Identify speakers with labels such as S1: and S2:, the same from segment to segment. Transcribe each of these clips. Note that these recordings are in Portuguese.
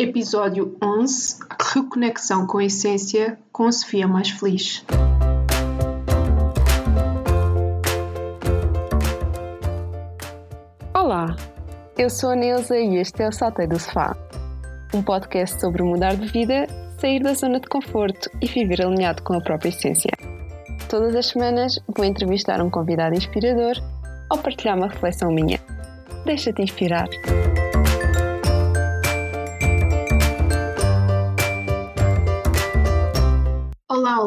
S1: Episódio 11 Reconexão com a Essência com Sofia Mais Feliz.
S2: Olá, eu sou a Neuza e este é o Saltei do Sofá, um podcast sobre mudar de vida, sair da zona de conforto e viver alinhado com a própria essência. Todas as semanas vou entrevistar um convidado inspirador ou partilhar uma reflexão minha. Deixa-te inspirar.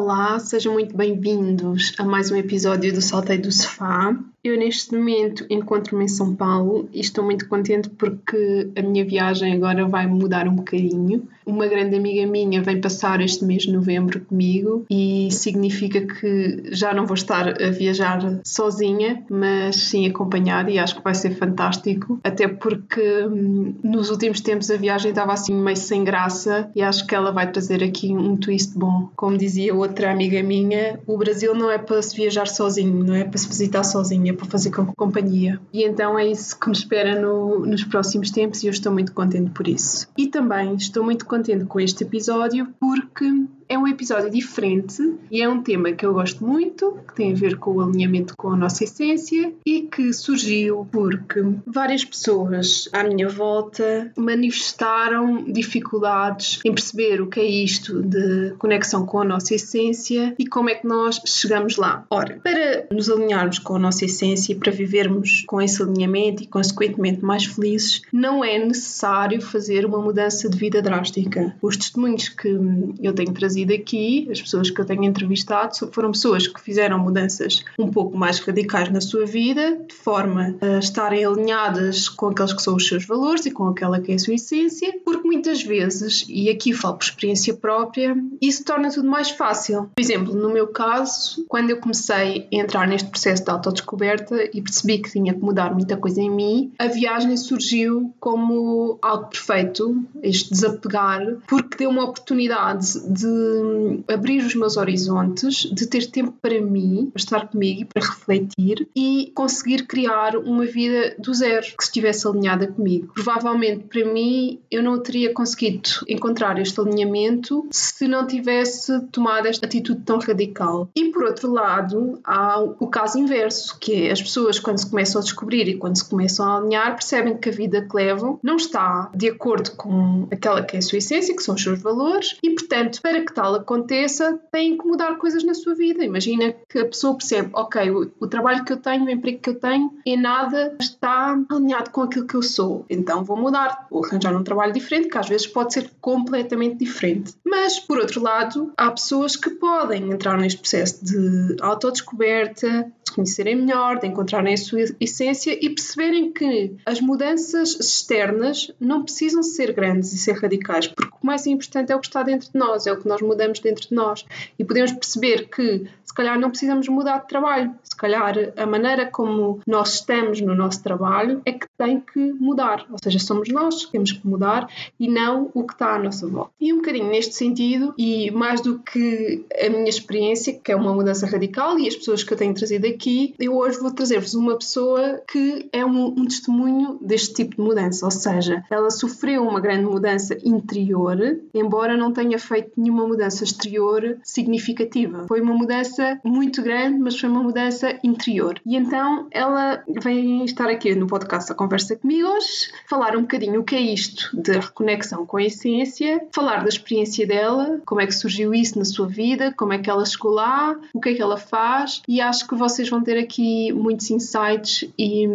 S1: Olá, sejam muito bem-vindos a mais um episódio do Saltei do Sofá. Eu, neste momento, encontro-me em São Paulo e estou muito contente porque a minha viagem agora vai mudar um bocadinho. Uma grande amiga minha vem passar este mês de novembro comigo e significa que já não vou estar a viajar sozinha, mas sim acompanhada e acho que vai ser fantástico, até porque hum, nos últimos tempos a viagem estava assim meio sem graça e acho que ela vai trazer aqui um twist bom. Como dizia outra amiga minha, o Brasil não é para se viajar sozinho, não é para se visitar para fazer com companhia. E então é isso que me espera no, nos próximos tempos e eu estou muito contente por isso. E também estou muito contente com este episódio porque é um episódio diferente e é um tema que eu gosto muito, que tem a ver com o alinhamento com a nossa essência e que surgiu porque várias pessoas à minha volta manifestaram dificuldades em perceber o que é isto de conexão com a nossa essência e como é que nós chegamos lá. Ora, para nos alinharmos com a nossa essência e para vivermos com esse alinhamento e consequentemente mais felizes, não é necessário fazer uma mudança de vida drástica. Os testemunhos que eu tenho trazido trazido aqui, as pessoas que eu tenho entrevistado, foram pessoas que fizeram mudanças um pouco mais radicais na sua vida, de forma a estarem alinhadas com aqueles que são os seus valores e com aquela que é a sua essência, porque muitas vezes, e aqui falo por experiência própria, isso torna tudo mais fácil. Por exemplo, no meu caso, quando eu comecei a entrar neste processo de autodescoberta e percebi que tinha que mudar muita coisa em mim, a viagem surgiu como algo perfeito, este desapegar, porque deu uma oportunidade de abrir os meus horizontes, de ter tempo para mim, para estar comigo e para refletir e conseguir criar uma vida do zero que estivesse alinhada comigo. Provavelmente para mim eu não teria conseguido encontrar este alinhamento se não tivesse tomado esta atitude tão radical. E por outro lado, há o caso inverso, que é as pessoas quando se começam a descobrir e quando se começam a alinhar, percebem que a vida que levam não está de acordo com aquela que é a sua essência, que são os seus valores, e portanto, para que tal aconteça, têm que mudar coisas na sua vida. Imagina que a pessoa percebe, ok, o, o, trabalho que eu tenho, o emprego que eu tenho, em nada está alinhado com aquilo que eu sou. Então vou mudar, vou arranjar um trabalho diferente, que às vezes pode ser completamente diferente. Mas, por outro lado, há pessoas que podem entrar neste processo de autodescoberta, de conhecerem melhor, de encontrarem a sua essência e perceberem que as mudanças externas não precisam ser grandes e ser radicais, porque o mais importante é o que está dentro de nós, é o que nós mudamos dentro de nós. E podemos perceber que, se calhar, não precisamos mudar de trabalho, se calhar, a maneira como nós estamos no nosso trabalho é que tem que mudar, ou seja, somos nós que temos que mudar e não o que está à nossa volta. E um bocadinho neste sentido, e mais do que a minha experiência, que é uma mudança radical, e as pessoas que eu tenho trazido aqui, eu hoje vou trazer-vos uma pessoa que é um, um testemunho deste tipo de mudança, ou seja, ela sofreu uma grande mudança interior, embora não tenha feito nenhuma mudança exterior significativa. Foi uma mudança muito grande, mas foi uma mudança interior. E então ela vem estar aqui no podcast a conversa comigo hoje, falar um bocadinho o que é isto de reconexão com a essência, falar da experiência dela, como é que surgiu isso na sua vida, como é que ela chegou lá, o que é que ela faz, e acho que vocês vão ter aqui muitos insights e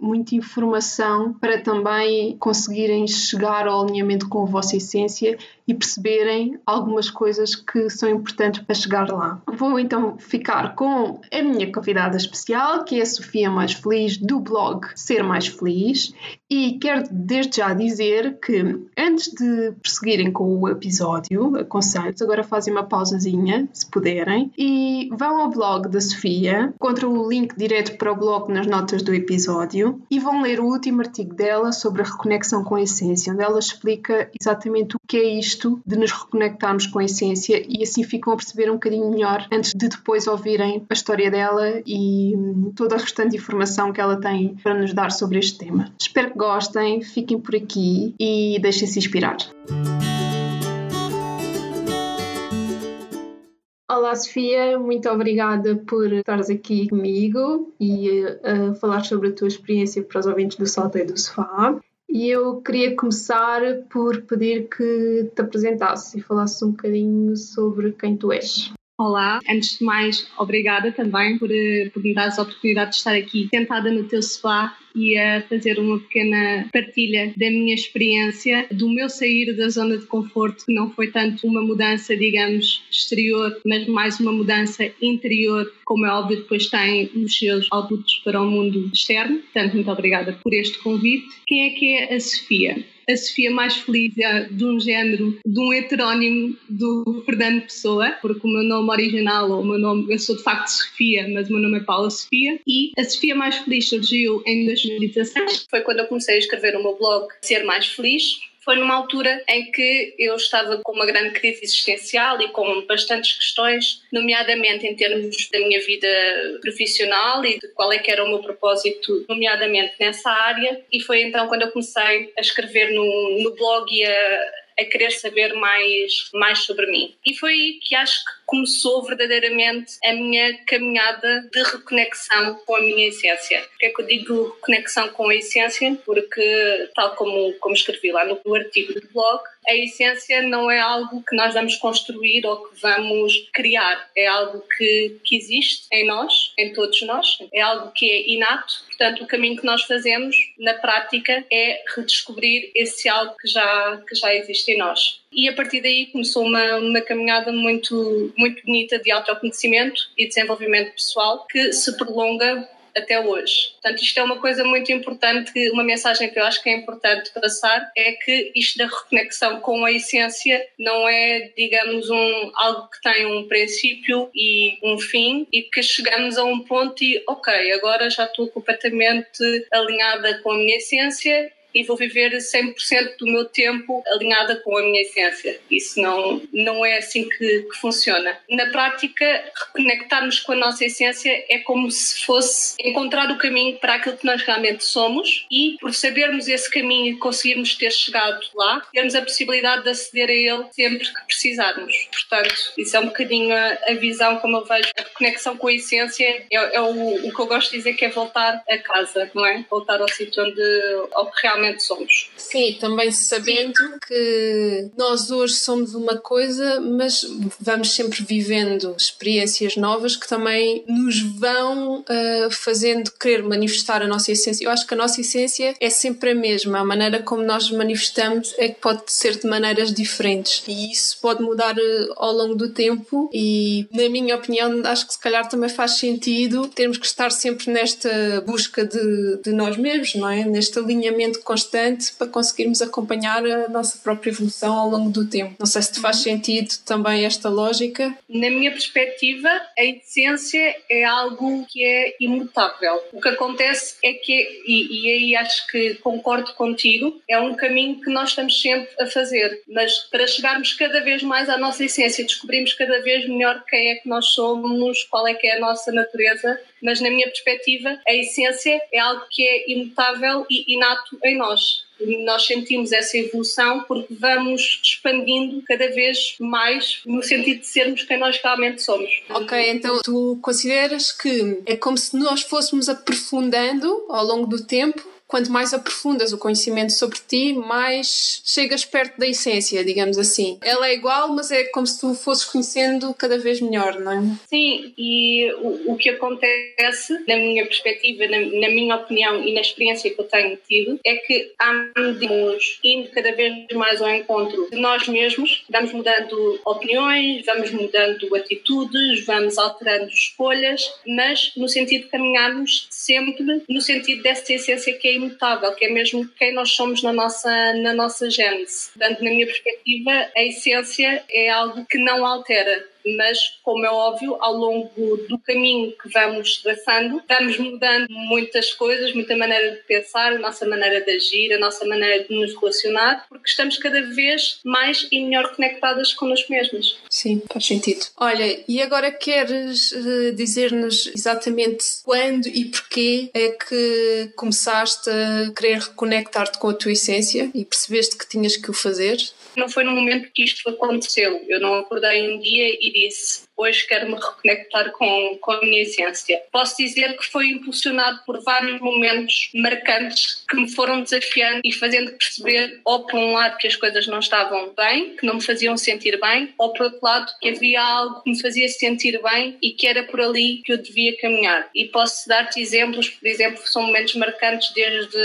S1: muita informação para também conseguirem chegar ao alinhamento com a vossa essência e perceberem algumas coisas que são importantes para chegar lá. Vou então ficar com a minha convidada especial, que é a Sofia Mais Feliz, do blog Ser Mais Feliz, e quero desde já dizer que antes de prosseguirem com o episódio, aconselho-vos agora fazem uma pausazinha, se puderem, e vão ao blog da Sofia, encontram o link direto para o blog nas notas do episódio e vão ler o último artigo dela sobre a reconexão com a essência, onde ela explica exatamente o que é isto de nos reconectarmos com a essência e assim ficam a perceber um bocadinho melhor antes de depois ouvirem a história dela e hum, toda a restante informação que ela tem para nos dar sobre este tema. Espero que gostem, fiquem por aqui e deixem-se inspirar. Olá Sofia, muito obrigada por estares aqui comigo e uh, falar sobre a tua experiência para os ouvintes do Salto e do Sofá. E eu queria começar por pedir que te apresentasses e falasses um bocadinho sobre quem tu és.
S3: Olá, antes de mais, obrigada também por, eh, por me dares a oportunidade de estar aqui sentada no teu sofá e a fazer uma pequena partilha da minha experiência, do meu sair da zona de conforto, que não foi tanto uma mudança, digamos, exterior, mas mais uma mudança interior, como é óbvio, depois tem os seus outputs para o mundo externo. Portanto, muito obrigada por este convite. Quem é que é a Sofia? A Sofia mais feliz é de um género, de um heterónimo do Fernando Pessoa, porque o meu nome original, ou o meu nome, eu sou de facto Sofia, mas o meu nome é Paula Sofia, e a Sofia mais feliz surgiu em 2016, foi quando eu comecei a escrever o meu blog Ser Mais Feliz, foi numa altura em que eu estava com uma grande crise existencial e com bastantes questões, nomeadamente em termos da minha vida profissional e de qual é que era o meu propósito, nomeadamente nessa área. E foi então quando eu comecei a escrever no, no blog e a, a querer saber mais, mais sobre mim. E foi aí que acho que começou verdadeiramente a minha caminhada de reconexão com a minha essência. Por que é que eu digo reconexão com a essência? Porque, tal como, como escrevi lá no, no artigo do blog, a essência não é algo que nós vamos construir ou que vamos criar, é algo que, que existe em nós, em todos nós, é algo que é inato. Portanto, o caminho que nós fazemos na prática é redescobrir esse algo que já, que já existe em nós. E a partir daí começou uma, uma caminhada muito, muito bonita de autoconhecimento e desenvolvimento pessoal que se prolonga até hoje. Portanto, isto é uma coisa muito importante, uma mensagem que eu acho que é importante passar é que isto da reconexão com a essência não é, digamos, um, algo que tem um princípio e um fim e que chegamos a um ponto e, ok, agora já estou completamente alinhada com a minha essência e vou viver 100% do meu tempo alinhada com a minha essência. Isso não, não é assim que, que funciona. Na prática, reconectarmos com a nossa essência é como se fosse encontrar o caminho para aquilo que nós realmente somos e, por sabermos esse caminho e conseguirmos ter chegado lá, termos a possibilidade de aceder a ele sempre que precisarmos. Portanto, isso é um bocadinho a, a visão como eu vejo. A reconexão com a essência é, é o, o que eu gosto de dizer que é voltar a casa, não é? Voltar ao sítio onde ao realmente realmente somos.
S1: Sim, também sabendo que nós hoje somos uma coisa, mas vamos sempre vivendo experiências novas que também nos vão uh, fazendo querer manifestar a nossa essência. Eu acho que a nossa essência é sempre a mesma, a maneira como nós manifestamos é que pode ser de maneiras diferentes e isso pode mudar uh, ao longo do tempo e na minha opinião acho que se calhar também faz sentido termos que estar sempre nesta busca de, de nós mesmos, não é? Neste alinhamento constante para conseguirmos acompanhar a nossa própria evolução ao longo do tempo. Não sei se te faz sentido também esta lógica.
S3: Na minha perspectiva, a essência é algo que é imutável. O que acontece é que, e, e aí acho que concordo contigo, é um caminho que nós estamos sempre a fazer, mas para chegarmos cada vez mais à nossa essência, descobrimos cada vez melhor quem é que nós somos, qual é que é a nossa natureza, mas na minha perspectiva, a essência é algo que é imutável e inato em nós. Nós sentimos essa evolução porque vamos expandindo cada vez mais no sentido de sermos quem nós realmente somos.
S1: Ok, então tu consideras que é como se nós fôssemos aprofundando ao longo do tempo quanto mais aprofundas o conhecimento sobre ti, mais chegas perto da essência, digamos assim. Ela é igual, mas é como se tu fosses conhecendo cada vez melhor, não é?
S3: Sim, e o, o que acontece, na minha perspectiva, na, na, minha opinião e na experiência que eu tenho tido, é que à medida indo cada vez mais ao encontro de nós mesmos, vamos mudando opiniões, vamos mudando atitudes, vamos alterando escolhas, mas no sentido de caminharmos sempre no sentido dessa essência que é imutável, que é mesmo quem nós somos na nossa, na nossa gênese. Portanto, na minha perspectiva, a essência é algo que não altera mas, como é óbvio, ao longo do caminho que vamos traçando, vamos mudando muitas coisas, muita maneira de pensar, a nossa maneira de agir, a nossa maneira de nos relacionar, porque estamos cada vez mais e melhor conectadas connosco mesmas.
S1: Sim, faz sentido. Olha, e agora queres uh, dizer-nos exatamente quando e porquê é que começaste a querer reconectar-te com a tua essência e percebeste que tinhas que o fazer?
S3: Não foi no momento que isto aconteceu. Eu não acordei um dia e disse hoje quero me reconectar com, com a minha essência. Posso dizer que foi impulsionado por vários momentos marcantes que me foram desafiando e fazendo perceber, ou por um lado, que as coisas não estavam bem, que não me faziam sentir bem, ou por outro lado, que havia algo que me fazia sentir bem e que era por ali que eu devia caminhar. E posso dar-te exemplos, por exemplo, são momentos marcantes desde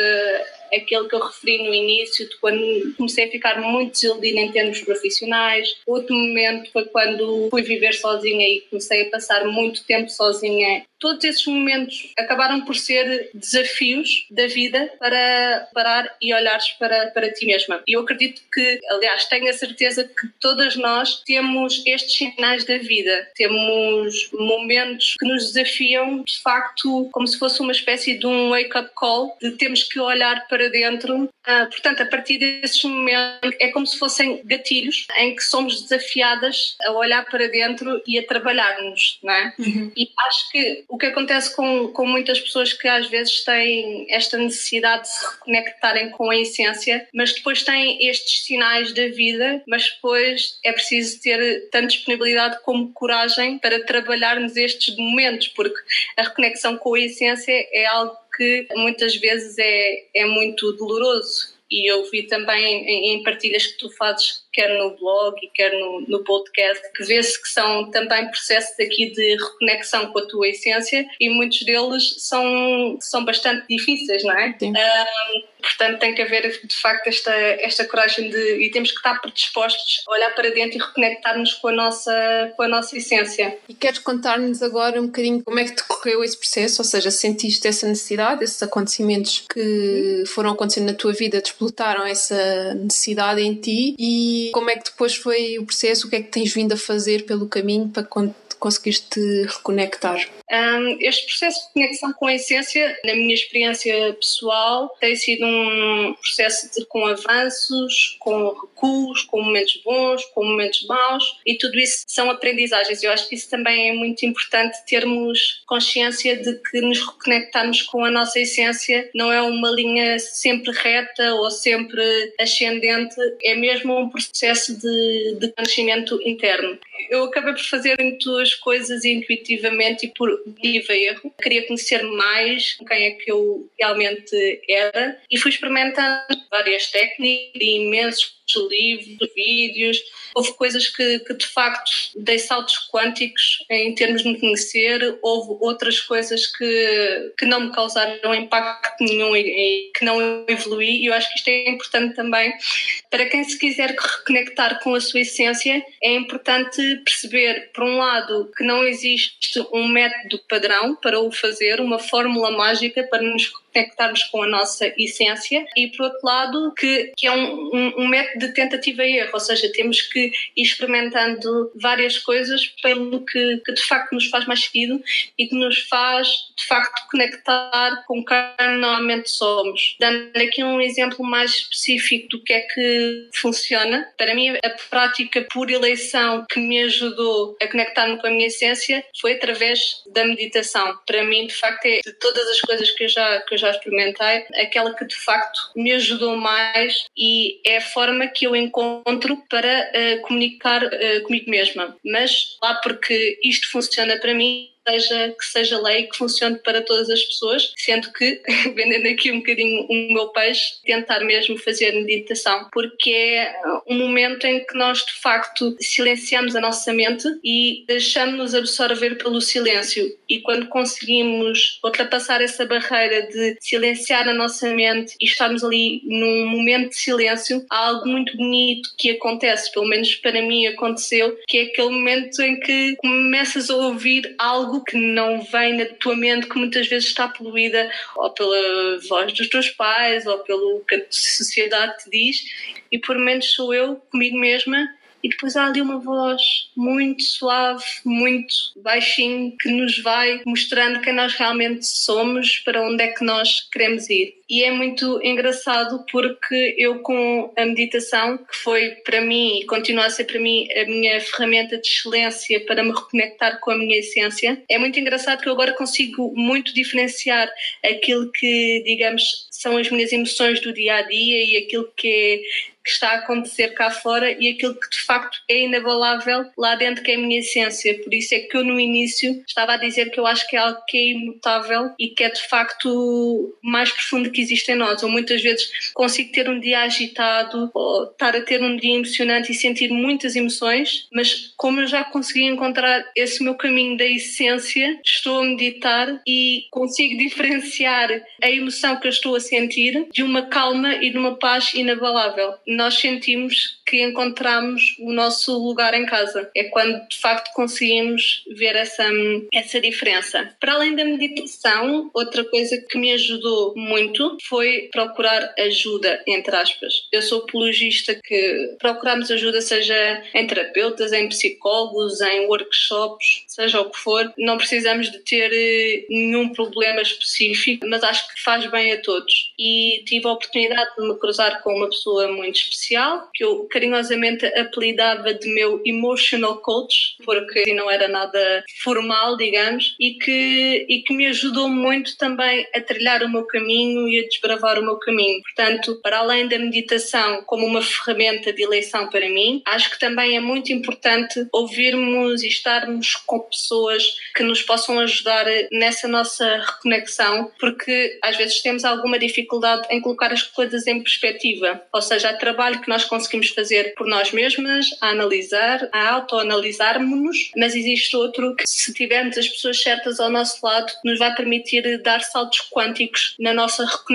S3: aquele que eu referi no início, de quando comecei a ficar muito desiludida em termos profissionais. Outro momento foi quando fui viver sozinha e comecei a passar muito tempo sozinha todos esses momentos acabaram por ser desafios da vida para parar e olhares para, para ti mesma. E eu acredito que, aliás, tenho a certeza que todas nós temos estes sinais da vida, temos momentos que nos desafiam, de facto, como se fosse uma espécie de um wake-up call, de temos que olhar para dentro. Ah, portanto, a partir desses momentos, é como se fossem gatilhos em que somos desafiadas a olhar para dentro e a trabalharmos, não é? Uhum. E acho que o que acontece com, com muitas pessoas que às vezes têm esta necessidade de se reconectarem com a essência, mas depois têm estes sinais da vida, mas depois é preciso ter tanto disponibilidade como coragem para trabalharmos estes momentos, porque a reconexão com a essência é algo que muitas vezes é, é muito doloroso. E eu vi também em, em partilhas que tu fazes quer no blog e quer no, no podcast, que vê-se que são também processos aqui de reconexão com a tua essência e muitos deles são, são bastante difíceis, não é? Sim. Um, portanto, tem que haver de facto esta, esta coragem de. e temos que estar predispostos a olhar para dentro e reconectar-nos com a nossa, com a nossa essência.
S1: E queres contar-nos agora um bocadinho como é que decorreu esse processo? Ou seja, sentiste essa necessidade, esses acontecimentos que foram acontecendo na tua vida despertaram essa necessidade em ti e como é que depois foi o processo? O que é que tens vindo a fazer pelo caminho para conseguires te reconectar?
S3: Um, este processo de conexão com a essência, na minha experiência pessoal, tem sido um processo de, com avanços, com recuos, com momentos bons, com momentos maus, e tudo isso são aprendizagens. Eu acho que isso também é muito importante termos consciência de que nos reconectarmos com a nossa essência não é uma linha sempre reta ou sempre ascendente, é mesmo um processo de, de conhecimento interno. Eu acabei por fazer muitas coisas intuitivamente e por viva erro. Queria conhecer mais quem é que eu realmente era e fui experimentando várias técnicas, imensos livros, vídeos, houve coisas que, que, de facto dei saltos quânticos em termos de me conhecer, houve outras coisas que, que não me causaram impacto nenhum e, e que não evolui, e eu acho que isto é importante também. Para quem se quiser reconectar com a sua essência, é importante perceber, por um lado, que não existe um método padrão para o fazer, uma fórmula mágica para nos conectarmos com a nossa essência e, por outro lado, que, que é um, um, um método de tentativa e erro, ou seja, temos que ir experimentando várias coisas pelo que, que de facto nos faz mais sentido e que nos faz de facto conectar com quem normalmente somos. Dando aqui um exemplo mais específico do que é que funciona, para mim a prática por eleição que me ajudou a conectar-me com a minha essência foi através da meditação. Para mim, de facto, é de todas as coisas que eu já, que eu já experimentei, aquela que de facto me ajudou mais e é a forma que eu encontro para uh, comunicar uh, comigo mesma. Mas lá porque isto funciona para mim, seja, que seja lei que funcione para todas as pessoas, sendo que, vendendo aqui um bocadinho o meu peixe, tentar mesmo fazer meditação, porque é um momento em que nós de facto silenciamos a nossa mente e deixamos-nos absorver pelo silêncio. E quando conseguimos ultrapassar essa barreira de silenciar a nossa mente e estarmos ali num momento de silêncio, há algo muito bonito que acontece, pelo menos para mim aconteceu, que é aquele momento em que começas a ouvir algo que não vem na tua mente, que muitas vezes está poluída ou pela voz dos teus pais ou pelo que a sociedade te diz, e por menos sou eu comigo mesma e depois há ali uma voz muito suave, muito baixinho, que nos vai mostrando quem nós realmente somos, para onde é que nós queremos ir. E é muito engraçado porque eu, com a meditação, que foi para mim e continua a ser para mim a minha ferramenta de excelência para me reconectar com a minha essência, é muito engraçado que eu agora consigo muito diferenciar aquilo que, digamos, são as minhas emoções do dia a dia e aquilo que é que está a acontecer cá fora e aquilo que de facto é inabalável lá dentro que é a minha essência. Por isso é que eu no início estava a dizer que eu acho que é algo que é imutável e que é de facto mais profundo que existe em nós. Ou muitas vezes consigo ter um dia agitado ou estar a ter um dia emocionante e sentir muitas emoções, mas como eu já consegui encontrar esse meu caminho da essência, estou a meditar e consigo diferenciar a emoção que eu estou a sentir de uma calma e de uma paz inabalável nós sentimos que encontramos o nosso lugar em casa. É quando de facto conseguimos ver essa, essa diferença. Para além da meditação, outra coisa que me ajudou muito foi procurar ajuda, entre aspas. Eu sou apologista que procuramos ajuda, seja em terapeutas, em psicólogos, em workshops, seja o que for. Não precisamos de ter eh, nenhum problema específico, mas acho que faz bem a todos. E tive a oportunidade de me cruzar com uma pessoa muito especial, que eu carinhosamente apelidava de meu emotional coach, porque não era nada formal, digamos, e que, e que me ajudou muito também a trilhar o meu caminho e desbravar o meu caminho. Portanto, para além da meditação como uma ferramenta de eleição para mim, acho que também é muito importante ouvirmos e estarmos com pessoas que nos possam ajudar nessa nossa reconexão, porque às vezes temos alguma dificuldade em colocar as coisas em perspectiva, ou seja, há trabalho que nós conseguimos fazer por nós mesmas, a analisar, a autoanalisarmos-nos, mas existe outro que, se tivermos as pessoas certas ao nosso lado, nos vai permitir dar saltos quânticos na nossa reconexão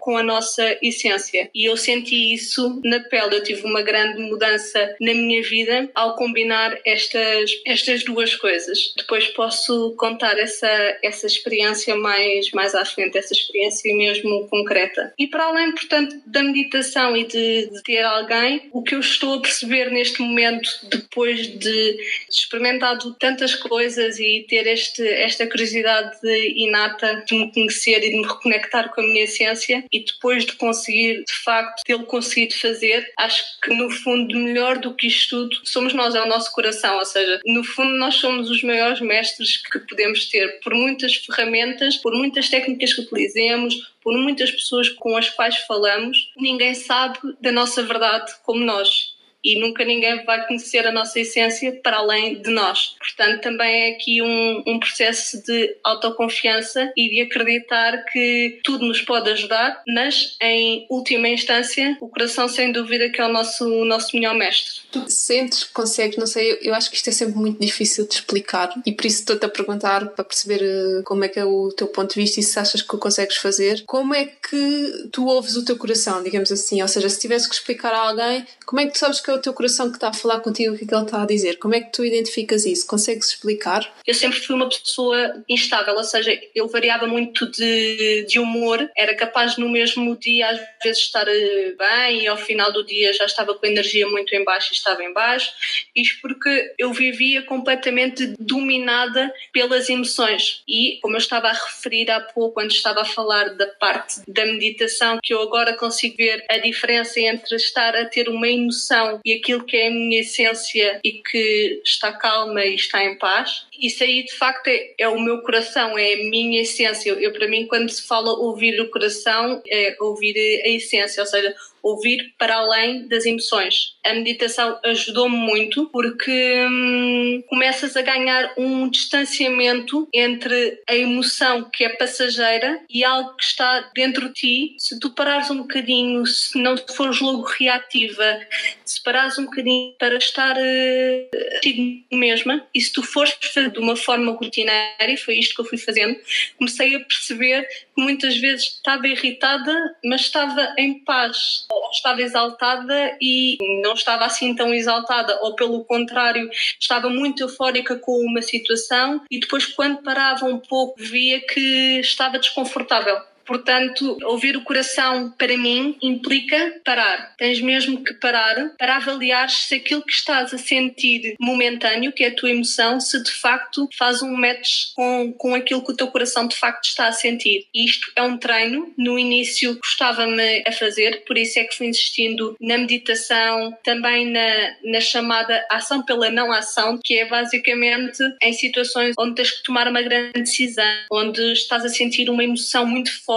S3: com a nossa essência. E eu senti isso na pele. Eu tive uma grande mudança na minha vida ao combinar estas, estas duas coisas. Depois posso contar essa, essa experiência mais, mais à frente, essa experiência mesmo concreta. E para além, portanto, da meditação e de, de ter alguém, o que eu estou a perceber neste momento, depois de experimentado tantas coisas e ter este, esta curiosidade inata de me conhecer e de me reconectar com a minha essência, e depois de conseguir, de facto, tê-lo conseguido fazer, acho que no fundo, melhor do que isto tudo, somos nós, é o nosso coração. Ou seja, no fundo, nós somos os maiores mestres que podemos ter, por muitas ferramentas, por muitas técnicas que utilizemos, por muitas pessoas com as quais falamos, ninguém sabe da nossa verdade como nós e nunca ninguém vai conhecer a nossa essência para além de nós. Portanto, também é aqui um, um processo de autoconfiança e de acreditar que tudo nos pode ajudar, mas em última instância, o coração, sem dúvida, que é o nosso, o nosso melhor mestre.
S1: Tu sentes que consegues, não sei, eu, acho que isto é sempre muito difícil de explicar e por isso estou-te a perguntar para perceber eh, como é que é o teu ponto de vista e se achas que o consegues fazer. Como é que tu ouves o teu coração, digamos assim? Ou seja, se tivesse que explicar a alguém, como é que tu sabes que é o teu coração que está a falar contigo, o que é que ele está a dizer? Como é que tu identificas isso? Consegues explicar?
S3: Eu sempre fui uma pessoa instável, ou seja, eu variava muito de, de humor, era capaz no mesmo dia às vezes estar eh, bem e ao final do dia já estava com a energia muito em baixo e estava em baixo. Isto porque eu vivia completamente dominada pelas emoções e, como eu estava a referir há pouco, quando estava a falar da parte da meditação, que eu agora consigo ver a diferença entre estar a ter uma emoção e aquilo que é a minha essência e que está calma e está em paz. Isso aí, de facto, é, é o meu coração, é a minha essência. Eu, para mim, quando se fala ouvir o coração, é ouvir a essência, ou seja, ouvir para além das emoções. A meditação ajudou-me muito porque hum, começas a ganhar um distanciamento entre a emoção que é passageira e algo que está dentro de ti. Se tu parares um bocadinho, se não fores logo reativa, se parares um bocadinho para estar uh, mesma e se tu fores fazer de uma forma rotineira, e foi isto que eu fui fazendo, comecei a perceber que muitas vezes estava irritada, mas estava em paz. Ou estava exaltada e não estava assim tão exaltada, ou pelo contrário, estava muito eufórica com uma situação e depois, quando parava um pouco, via que estava desconfortável Portanto, ouvir o coração para mim implica parar. Tens mesmo que parar para avaliar se aquilo que estás a sentir momentâneo, que é a tua emoção, se de facto faz um match com, com aquilo que o teu coração de facto está a sentir. Isto é um treino. No início gostava-me a fazer, por isso é que fui insistindo na meditação, também na, na chamada ação pela não ação, que é basicamente em situações onde tens que tomar uma grande decisão, onde estás a sentir uma emoção muito forte,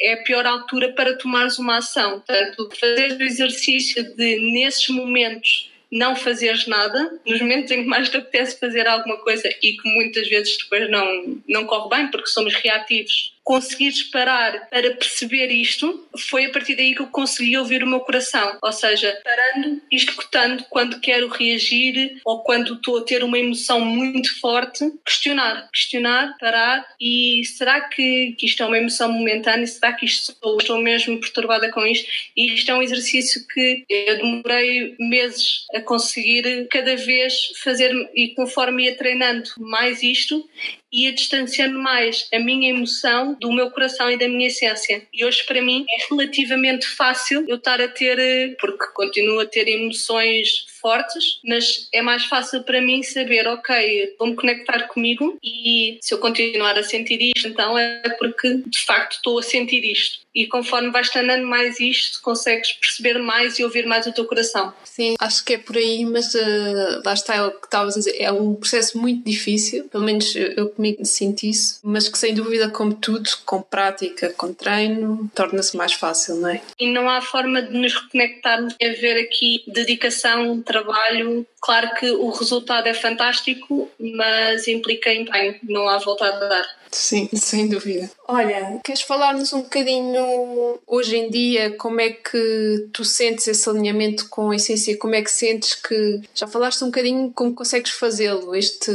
S3: é a pior altura para tomares uma ação. Portanto, fazer o exercício de, nesses momentos, não fazeres nada, nos momentos em que mais te apetece fazer alguma coisa e que muitas vezes depois não, não corre bem porque somos reativos conseguires parar para perceber isto, foi a partir daí que eu consegui ouvir o meu coração. Ou seja, parando e escutando quando quero reagir ou quando estou a ter uma emoção muito forte, questionar, questionar, parar e será que, que isto é uma emoção momentânea? Será que isto estou, estou mesmo perturbada com isto? E isto é um exercício que eu demorei meses a conseguir cada vez fazer e conforme ia treinando mais isto, ia distanciando mais a minha emoção do meu coração e da minha essência. E hoje, para mim, é relativamente fácil eu estar a ter, eh, porque continuo a ter emoções fortes, mas é mais fácil para mim saber, ok, vou-me conectar comigo e se eu continuar a sentir isto, então é porque de facto estou a sentir isto. E conforme vais treinando mais isto, consegues perceber mais e ouvir mais o teu coração.
S1: Sim, acho que é por aí, mas uh, lá está é o que estavas a dizer, é um processo muito difícil, pelo menos eu, eu comigo sinto isso, mas que sem dúvida, como tudo, com prática, com treino, torna-se mais fácil, não é?
S3: E não há forma de nos reconectarmos e haver aqui dedicação, trabalho. Claro que o resultado é fantástico, mas implica empenho, não há volta a dar.
S1: Sim, sem dúvida. Olha, queres falar-nos um bocadinho hoje em dia como é que tu sentes esse alinhamento com a essência? Como é que sentes que já falaste um bocadinho como consegues fazê-lo, este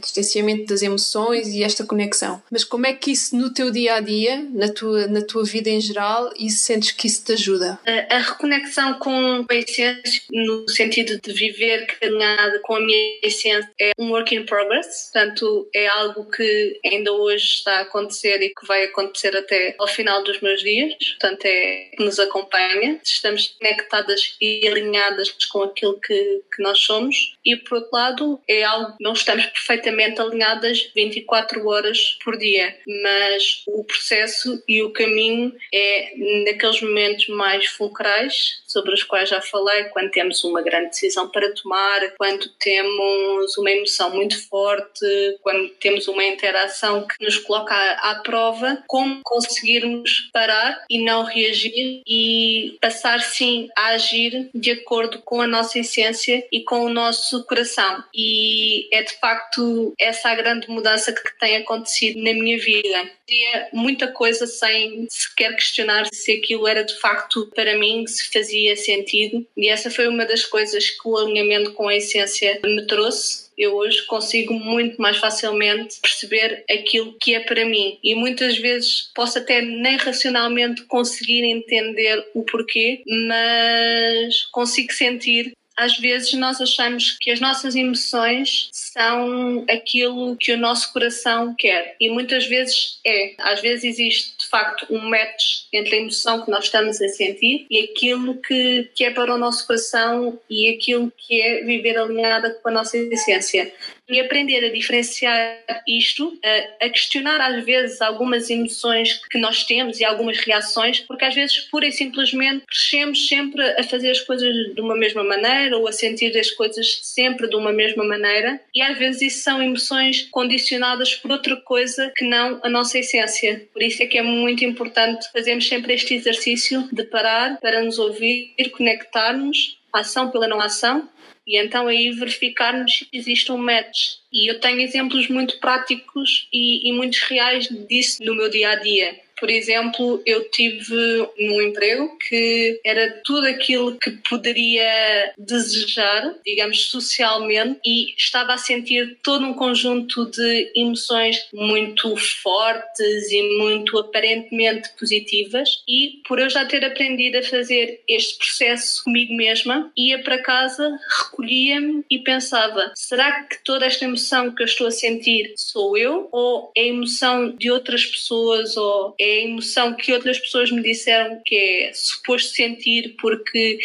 S1: distanciamento das emoções e esta conexão, mas como é que isso no teu dia a dia, na tua, na tua vida em geral, e sentes que isso te ajuda?
S3: A, a reconexão com a essência, no sentido de viver caminhada com a minha essência, é um work in progress, portanto, é algo que ainda hoje está a acontecer e que vai acontecer até ao final dos meus dias. Portanto, é que nos acompanha. Estamos conectadas e alinhadas com aquilo que, que nós somos. E, por outro lado, é algo que não estamos perfeitamente alinhadas 24 horas por dia. Mas o processo e o caminho é naqueles momentos mais fulcrais sobre os quais já falei, quando temos uma grande decisão para tomar, quando temos uma emoção muito forte, quando temos uma interação que nos coloca à, prova, como conseguirmos parar e não reagir e passar sim a agir de acordo com a nossa essência e com o nosso coração. E é de facto essa a grande mudança que tem acontecido na minha vida. Tinha muita coisa sem sequer questionar se aquilo era de facto para mim, se fazia sentido e essa foi uma das coisas que o alinhamento com a essência me trouxe eu hoje consigo muito mais facilmente perceber aquilo que é para mim. E muitas vezes posso até nem racionalmente conseguir entender o porquê, mas consigo sentir às vezes nós achamos que as nossas emoções são aquilo que o nosso coração quer e muitas vezes é. Às vezes existe de facto um match entre a emoção que nós estamos a sentir e aquilo que, que é para o nosso coração e aquilo que é viver alinhada com a nossa essência e aprender a diferenciar isto, a, questionar às vezes algumas emoções que nós temos e algumas reações, porque às vezes pura e simplesmente crescemos sempre a fazer as coisas de uma mesma maneira ou a sentir as coisas sempre de uma mesma maneira e às vezes isso são emoções condicionadas por outra coisa que não a nossa essência. Por isso é que é muito importante fazermos sempre este exercício de parar para nos ouvir, conectarmos ação pela não ação e então aí verificarmos se existe um match. E eu tenho exemplos muito práticos e, e muito reais disso no meu dia a dia. Por exemplo, eu tive num emprego que era tudo aquilo que poderia desejar, digamos, socialmente, e estava a sentir todo um conjunto de emoções muito fortes e muito aparentemente positivas. E por eu já ter aprendido a fazer este processo comigo mesma, ia para casa, recolhia-me e pensava: será que toda esta emoção que eu estou a sentir sou eu? Ou é emoção de outras pessoas? Ou é a emoção que outras pessoas me disseram que é suposto sentir porque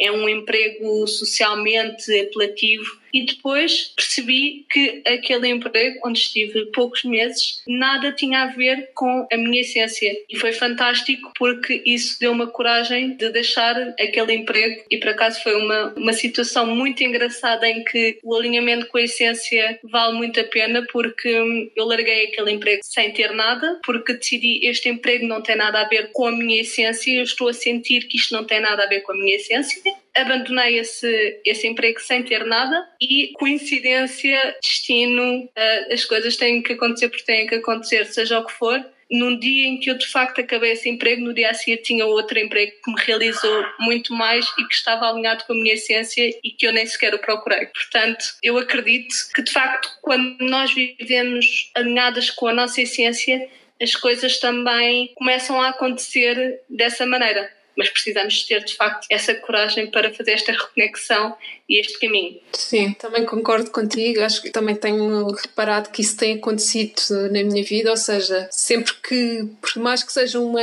S3: é um emprego socialmente apelativo e depois percebi que aquele emprego, onde estive poucos meses, nada tinha a ver com a minha essência. E foi fantástico porque isso deu uma coragem de deixar aquele emprego. E por acaso foi uma, uma situação muito engraçada em que o alinhamento com a essência vale muito a pena porque hum, eu larguei aquele emprego sem ter nada, porque decidi este emprego não tem nada a ver com a minha essência, eu estou a sentir que isto não tem nada a ver com a minha essência abandonei esse, esse emprego sem ter nada e coincidência, destino, uh, as coisas têm que acontecer porque têm que acontecer, seja o que for. Num dia em que eu de facto acabei esse emprego, no dia a seguir tinha outro emprego que me realizou muito mais e que estava alinhado com a minha essência e que eu nem sequer o procurei. Portanto, eu acredito que de facto, quando nós vivemos alinhadas com a nossa essência, as coisas também começam a acontecer dessa maneira mas precisamos ter de facto essa coragem para fazer esta reconexão e este caminho.
S1: Sim, também concordo contigo. Acho que também tenho reparado que isso tem acontecido na minha vida, ou seja, sempre que, por mais que seja uma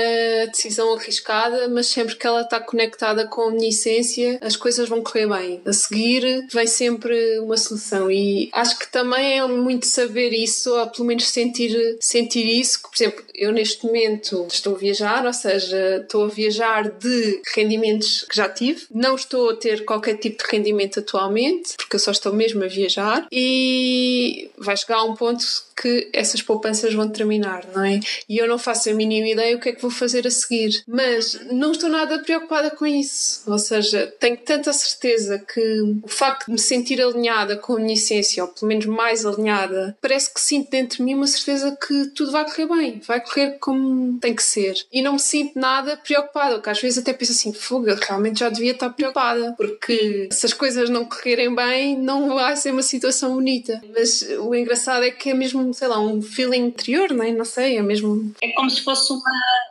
S1: decisão arriscada, mas sempre que ela está conectada com a minha essência, as coisas vão correr bem. A seguir vem sempre uma solução e acho que também é muito saber isso, ou pelo menos sentir, sentir isso. Por exemplo, eu neste momento estou a viajar, ou seja, estou a viajar de rendimentos que já tive, não estou a ter qualquer tipo de rendimento atualmente, porque eu só estou mesmo a viajar, e vai chegar a um ponto que essas poupanças vão terminar, não é? E eu não faço a mínima ideia o que é que vou fazer a seguir. Mas não estou nada preocupada com isso. Ou seja, tenho tanta certeza que o facto de me sentir alinhada com a minha essência, ou pelo menos mais alinhada, parece que sinto dentro de mim uma certeza que tudo vai correr bem, vai correr como tem que ser. E não me sinto nada preocupada, porque às vezes até penso assim, fuga, realmente já devia estar preocupada, porque se as coisas não correrem bem, não vai ser uma situação bonita. Mas o engraçado é que é mesmo sei lá, um feeling interior, não é? Não sei, é mesmo.
S3: É como se fosse uma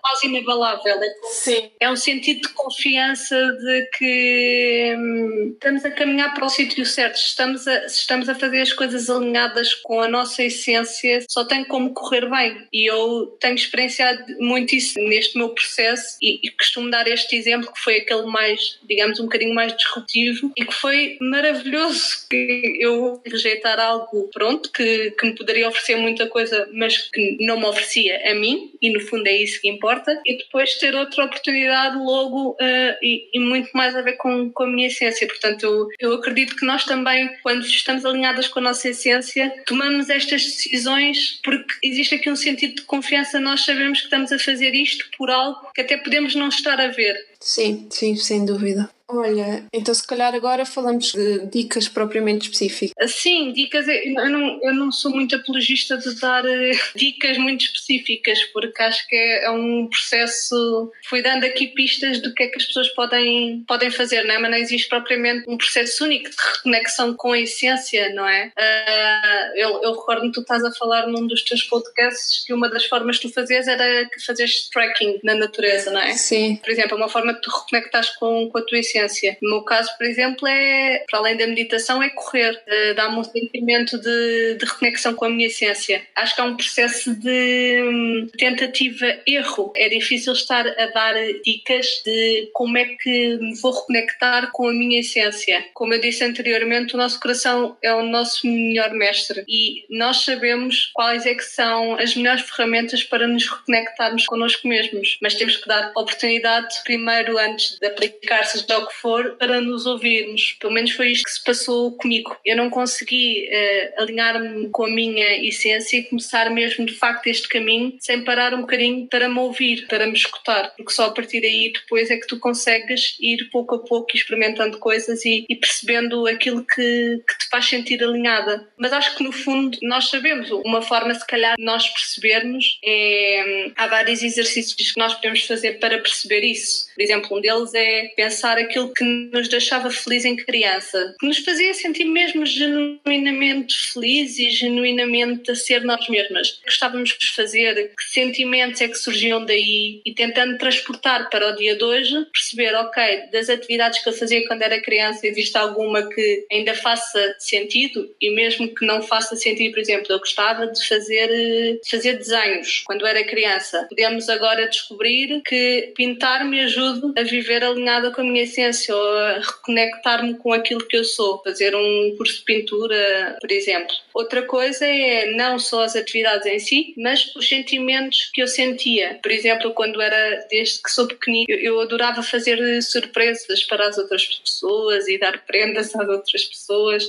S3: quase inabalável. É, como,
S1: Sim.
S3: é um sentido de confiança de que hum, estamos a caminhar para o sítio certo, estamos a, estamos a fazer as coisas alinhadas com a nossa essência, só tem como correr bem. E eu tenho experienciado muito isso neste meu processo e, e costumo dar este exemplo que foi aquele mais, digamos, um bocadinho mais disruptivo e que foi maravilhoso que eu rejeitar algo pronto que, que me poderia oferecer muita coisa, mas que não me oferecia a mim, e no fundo é isso que importa, e depois ter outra oportunidade logo uh, e, e, muito mais a ver com, com a minha essência. Portanto, eu, eu acredito que nós também, quando estamos alinhadas com a nossa essência, tomamos estas decisões porque existe aqui um sentido de confiança, nós sabemos que estamos a fazer isto por algo que até podemos não estar a ver.
S1: Sim, sim, sem dúvida. Olha, então se calhar agora falamos de dicas propriamente específicas.
S3: Sim, dicas. Eu não, eu não sou muito apologista de dar eh, dicas muito específicas, porque acho que é, é um processo. Fui dando aqui pistas do que é que as pessoas podem, podem fazer, não é? Mas não existe propriamente um processo único de reconexão com a essência, não é? Uh, eu, eu recordo-me tu estás a falar num dos teus podcasts que uma das formas que tu fazias era que fazias tracking na natureza, não é?
S1: Sim.
S3: Por exemplo, é uma forma de tu reconectares com, com a tua essência consciência. No meu caso, por exemplo, é, para além da meditação, é correr, dá-me um sentimento de, de reconexão com a minha essência. Acho que é um processo de hum, tentativa-erro. É difícil estar a dar dicas de como é que me vou reconectar com a minha essência. Como eu disse anteriormente, o nosso coração é o nosso melhor mestre e nós sabemos quais é que são as melhores ferramentas para nos reconectarmos connosco mesmos, mas temos que dar oportunidade primeiro antes de aplicar, seja o que for, para nos ouvirmos. Pelo menos foi isto que se passou comigo. Eu não consegui uh, alinhar-me com a minha essência e começar mesmo de facto este caminho sem parar um bocadinho para me ouvir, para me escutar, porque só a partir daí depois é que tu consegues ir pouco a pouco experimentando coisas e, e percebendo aquilo que, que te faz sentir alinhada. Mas acho que no fundo nós sabemos, uma forma se calhar nós percebermos é há vários exercícios que nós podemos fazer para perceber isso. Por exemplo, um deles é pensar aquilo aquilo que nos deixava feliz em criança, que nos fazia sentir mesmo genuinamente felizes e genuinamente a ser nós mesmas. Gostávamos de fazer, que sentimentos é que surgiam daí e tentando transportar para o dia de hoje, perceber, ok, das atividades que eu fazia quando era criança, existe alguma que ainda faça sentido e mesmo que não faça sentido, por exemplo, eu gostava de fazer, de fazer desenhos quando era criança. Podemos agora descobrir que pintar me ajuda a viver alinhada com a minha essência ou a reconectar-me com aquilo que eu sou. Fazer um curso de pintura, por exemplo. Outra coisa é não só as atividades em si, mas os sentimentos que eu sentia. Por exemplo, quando era, desde que sou pequenina, eu, eu adorava fazer surpresas para as outras pessoas e dar prendas às outras pessoas.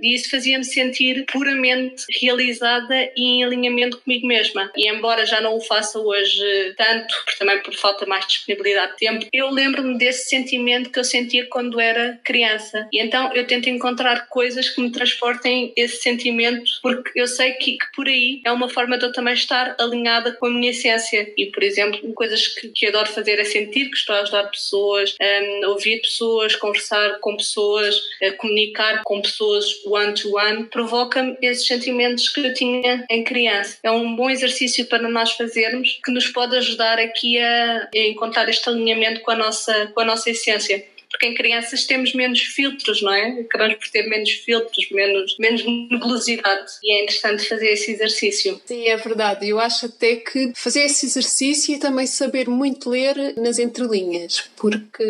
S3: E isso fazia-me sentir puramente realizada e em alinhamento comigo mesma. E embora já não o faça hoje tanto, também por falta mais disponibilidade de tempo, eu lembro-me desse sentimento que eu sentia quando era criança. E então eu tento encontrar coisas que me transportem esse sentimento, porque eu sei que, que por aí é uma forma de eu também estar alinhada com a minha essência. E, por exemplo, coisas que, que adoro fazer é sentir que estou a ajudar pessoas, um, ouvir pessoas, conversar com pessoas, uh, comunicar com pessoas pessoas one-to-one, provoca-me esses sentimentos que eu tinha em criança. É um bom exercício para nós fazermos que nos pode ajudar aqui a, encontrar este alinhamento com a nossa, com a nossa essência porque em crianças temos menos filtros, não é? Acabamos por ter menos filtros, menos, menos nebulosidade. E é interessante fazer esse exercício.
S1: Sim, é verdade. Eu acho até que fazer esse exercício e também saber muito ler nas entrelinhas, porque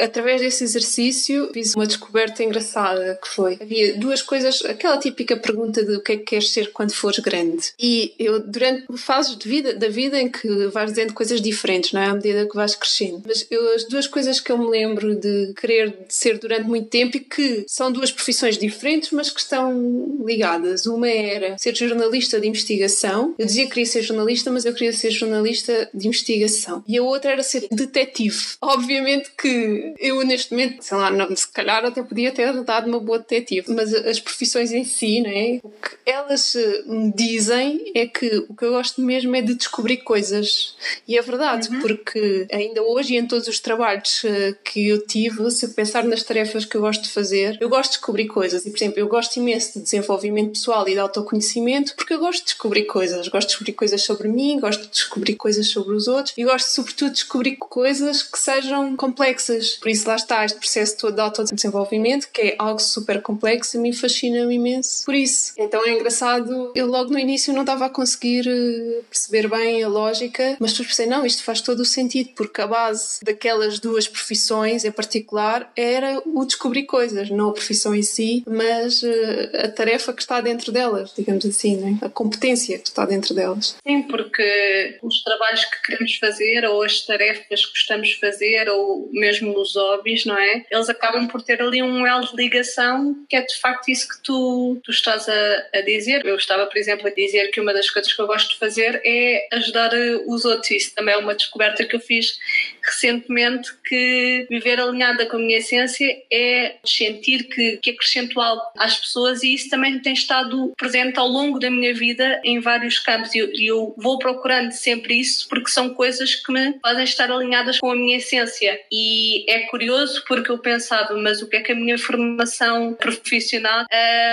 S1: através desse exercício fiz uma descoberta engraçada que foi havia duas coisas, aquela típica pergunta de o que é que queres ser quando fores grande. E eu durante fases de vida da vida em que vais dizendo coisas diferentes, não é, à medida que vais crescendo. Mas eu, as duas coisas que eu me lembro de querer ser durante muito tempo e que são duas profissões diferentes, mas que estão ligadas. Uma era ser jornalista de investigação. Eu dizia que queria ser jornalista, mas eu queria ser jornalista de investigação. E a outra era ser detetive. Obviamente que eu, neste momento, sei lá, não, se calhar até podia ter dado uma boa detetive, mas as profissões em si, né, o que elas me dizem é que o que eu gosto mesmo é de descobrir coisas. E é verdade, uhum. porque ainda hoje e em todos os trabalhos eh, que eu tive, se eu pensar nas tarefas que eu gosto de fazer, eu gosto de descobrir coisas. E, por exemplo, eu gosto imenso de desenvolvimento pessoal e de autoconhecimento porque eu gosto de descobrir coisas. Gosto de descobrir coisas sobre mim, gosto de descobrir coisas sobre os outros e gosto, sobretudo, de descobrir coisas que sejam complexas. Por isso, lá está este processo todo de autodesenvolvimento, que é algo super complexo, a mim fascina-me imenso. Por isso, então é engraçado, eu logo no início não estava a conseguir eh, perceber bem a lógica, mas depois pensei, não, isto faz todo o sentido, porque a base daquelas duas profissões, em particular, particular era o descobrir coisas, não a profissão em si, mas uh, a tarefa que está dentro delas, digamos assim, né? a competência que está dentro delas.
S3: Sim, porque os trabalhos que queremos fazer, ou as tarefas que gostamos de fazer, ou mesmo os hobbies, não é? Eles acabam por ter ali um elo de ligação que é de facto isso que tu, tu estás a, a dizer. Eu estava, por exemplo, a dizer que uma das coisas que eu gosto de fazer é ajudar eh, os outros. Isso também é uma descoberta que eu fiz recentemente, que viver alinhado alinhada com a minha essência é sentir que, que acrescento algo às pessoas e isso também tem estado presente ao longo da minha vida em vários campos. E eu, eu vou procurando sempre isso porque são coisas que me fazem estar alinhadas com a minha essência. E é curioso porque eu pensava mas o que é que a minha formação profissional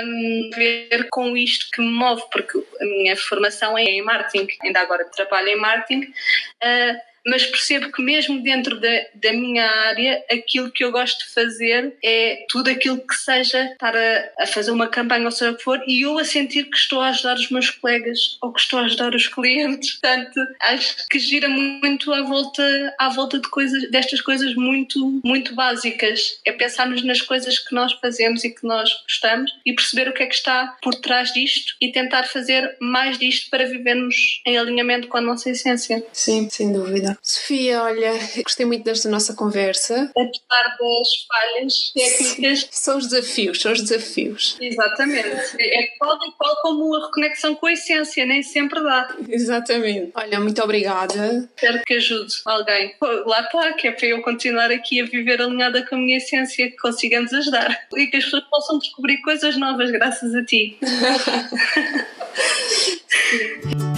S3: um, ver com isto que me move? Porque a minha formação é em marketing ainda agora trabalho em marketing uh, mas percebo que mesmo dentro da, da minha área, aquilo que eu gosto de fazer é tudo aquilo que seja estar a, a fazer uma campanha ou seja o que for e eu a sentir que estou a ajudar os meus colegas ou que estou a ajudar os clientes. Portanto, acho que gira muito à volta, à volta de coisas, destas coisas muito, muito básicas. É pensarmos nas coisas que nós fazemos e que nós gostamos e perceber o que é que está por trás disto e tentar fazer mais disto para vivermos em alinhamento com a nossa essência.
S1: Sim, sem dúvida. Sofia, olha, gostei muito desta nossa conversa.
S3: Apesar das falhas técnicas.
S1: São os desafios, são os desafios.
S3: Exatamente. É qual e qual como a reconexão com a essência, nem sempre dá.
S1: Exatamente. Olha, muito obrigada.
S3: Espero que ajude alguém. Lá está, que é para eu continuar aqui a viver alinhada com a minha essência, que consigamos ajudar. E que as pessoas possam descobrir coisas novas graças a ti.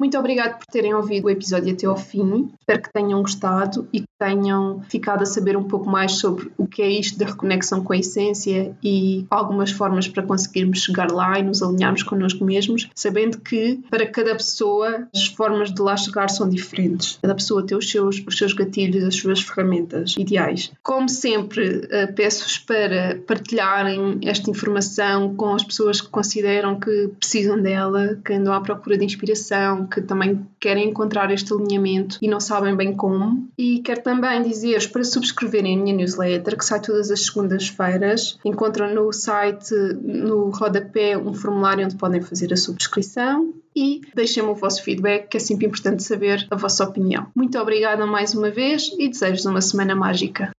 S1: Muito obrigada por terem ouvido o episódio até ao fim. Espero que tenham gostado e que tenham ficado a saber um pouco mais sobre o que é isto da reconexão com a essência e algumas formas para conseguirmos chegar lá e nos alinharmos connosco mesmos, sabendo que para cada pessoa as formas de lá chegar são diferentes. Cada pessoa tem os seus, os seus gatilhos, as suas ferramentas ideais. Como sempre, eh, peço-vos para partilharem esta informação com as pessoas que consideram que precisam dela, que andam à procura de inspiração, que também querem encontrar este alinhamento e não sabem bem como. E quero também dizer-vos para subscreverem a minha newsletter, que sai todas as segundas-feiras. Encontram no site, no rodapé, um formulário onde podem fazer a subscrição e deixem-me o vosso feedback, que é sempre importante saber a vossa opinião. Muito obrigada mais uma vez e desejo-vos uma semana mágica.